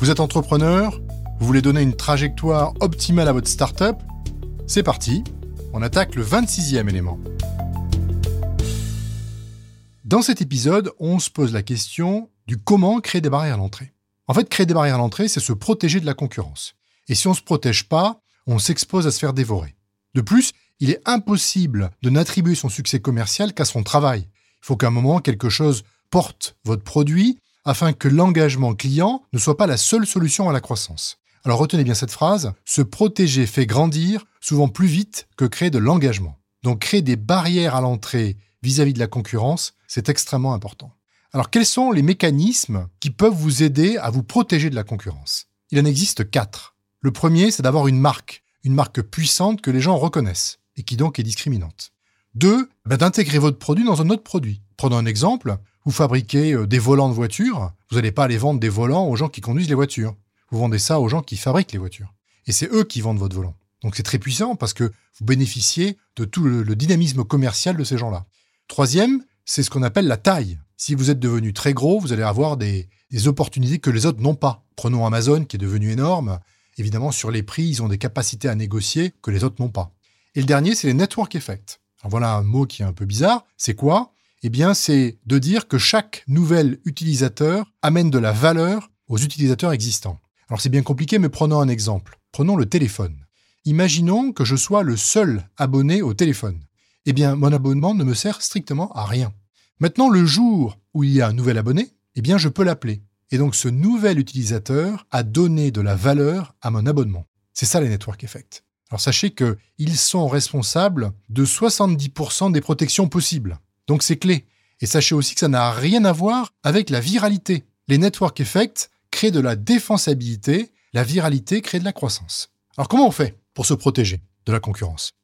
Vous êtes entrepreneur, vous voulez donner une trajectoire optimale à votre startup C'est parti, on attaque le 26e élément. Dans cet épisode, on se pose la question du comment créer des barrières à l'entrée. En fait, créer des barrières à l'entrée, c'est se protéger de la concurrence. Et si on ne se protège pas, on s'expose à se faire dévorer. De plus, il est impossible de n'attribuer son succès commercial qu'à son travail. Il faut qu'à un moment, quelque chose porte votre produit afin que l'engagement client ne soit pas la seule solution à la croissance. Alors retenez bien cette phrase, se protéger fait grandir souvent plus vite que créer de l'engagement. Donc créer des barrières à l'entrée vis-à-vis de la concurrence, c'est extrêmement important. Alors quels sont les mécanismes qui peuvent vous aider à vous protéger de la concurrence? Il en existe quatre. Le premier, c'est d'avoir une marque, une marque puissante que les gens reconnaissent et qui donc est discriminante. Deux, ben, d'intégrer votre produit dans un autre produit. Prenons un exemple, vous fabriquez euh, des volants de voitures, vous n'allez pas aller vendre des volants aux gens qui conduisent les voitures. Vous vendez ça aux gens qui fabriquent les voitures. Et c'est eux qui vendent votre volant. Donc c'est très puissant parce que vous bénéficiez de tout le, dynamisme commercial de ces gens-là. Troisième, c'est ce qu'on appelle la taille. Si vous êtes devenu très gros, vous allez avoir des, des opportunités que les autres n'ont pas. Prenons Amazon qui est devenu énorme. Évidemment, sur les prix, ils ont des capacités à négocier que les autres n'ont pas. Et le dernier, c'est les network effects. Alors voilà un mot qui est un peu bizarre. C'est quoi? Eh bien, c'est de dire que chaque nouvel utilisateur amène de la valeur aux utilisateurs existants. Alors c'est bien compliqué, mais prenons un exemple. Prenons le téléphone. Imaginons que je sois le seul abonné au téléphone. Eh bien, mon abonnement ne me sert strictement à rien. Maintenant, le jour où il y a un nouvel abonné, eh bien, je peux l'appeler. Et donc, ce nouvel utilisateur a donné de la valeur à mon abonnement. C'est ça les network effects. Alors, sachez qu'ils sont responsables de 70% des protections possibles. Donc c'est clé. Et sachez aussi que ça n'a rien à voir avec la viralité. Les network effects créent de la défensabilité, la viralité crée de la croissance. Alors comment on fait pour se protéger de la concurrence?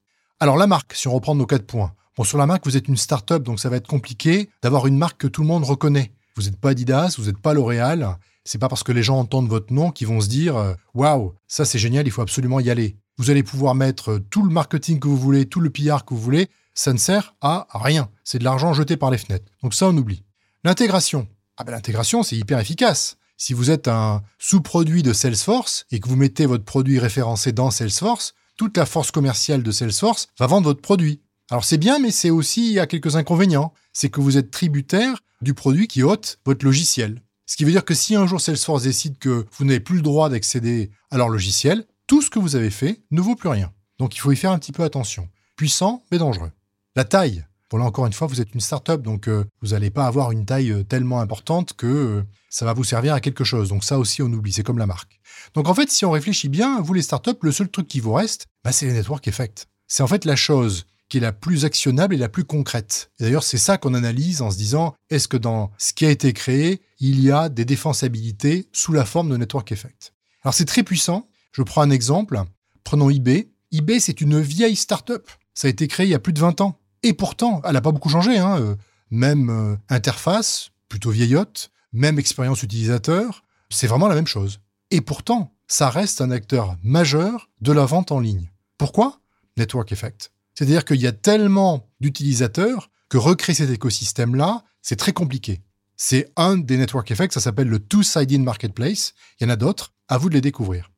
Alors la marque, si on reprend nos quatre points. Bon, sur la marque, vous êtes une start-up, donc ça va être compliqué d'avoir une marque que tout le monde reconnaît. Vous n'êtes pas Adidas, vous n'êtes pas L'Oréal. C'est pas parce que les gens entendent votre nom qu'ils vont se dire euh, waouh, ça c'est génial, il faut absolument y aller. Vous allez pouvoir mettre tout le marketing que vous voulez, tout le PR que vous voulez ça ne sert à rien. C'est de l'argent jeté par les fenêtres. Donc ça, on oublie. L'intégration. Ah ben l'intégration, c'est hyper efficace. Si vous êtes un sous-produit de Salesforce et que vous mettez votre produit référencé dans Salesforce, toute la force commerciale de Salesforce va vendre votre produit. Alors c'est bien, mais c'est aussi, il quelques inconvénients. C'est que vous êtes tributaire du produit qui ôte votre logiciel. Ce qui veut dire que si un jour Salesforce décide que vous n'avez plus le droit d'accéder à leur logiciel, tout ce que vous avez fait ne vaut plus rien. Donc il faut y faire un petit peu attention. Puissant, mais dangereux. La taille. Bon là encore une fois, vous êtes une start-up, donc euh, vous n'allez pas avoir une taille euh, tellement importante que euh, ça va vous servir à quelque chose. Donc ça aussi, on oublie, c'est comme la marque. Donc en fait, si on réfléchit bien, vous les start-up, le seul truc qui vous reste, bah, c'est les network effects. C'est en fait la chose qui est la plus actionnable et la plus concrète. Et d'ailleurs, c'est ça qu'on analyse en se disant, est-ce que dans ce qui a été créé, il y a des défensabilités sous la forme de network effects? Alors c'est très puissant. Je prends un exemple. Prenons eBay. eBay, c'est une vieille start-up. Ça a été créé il y a plus de 20 ans. Et pourtant, elle n'a pas beaucoup changé. Hein. Euh, même euh, interface, plutôt vieillotte, même expérience utilisateur, c'est vraiment la même chose. Et pourtant, ça reste un acteur majeur de la vente en ligne. Pourquoi? Network Effect. C'est-à-dire qu'il y a tellement d'utilisateurs que recréer cet écosystème-là, c'est très compliqué. C'est un des network effects, ça s'appelle le two-sided marketplace. Il y en a d'autres, à vous de les découvrir.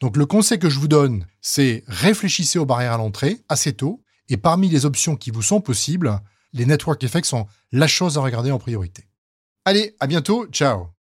Donc le conseil que je vous donne, c'est réfléchissez aux barrières à l'entrée assez tôt. Et parmi les options qui vous sont possibles, les network effects sont la chose à regarder en priorité. Allez, à bientôt, ciao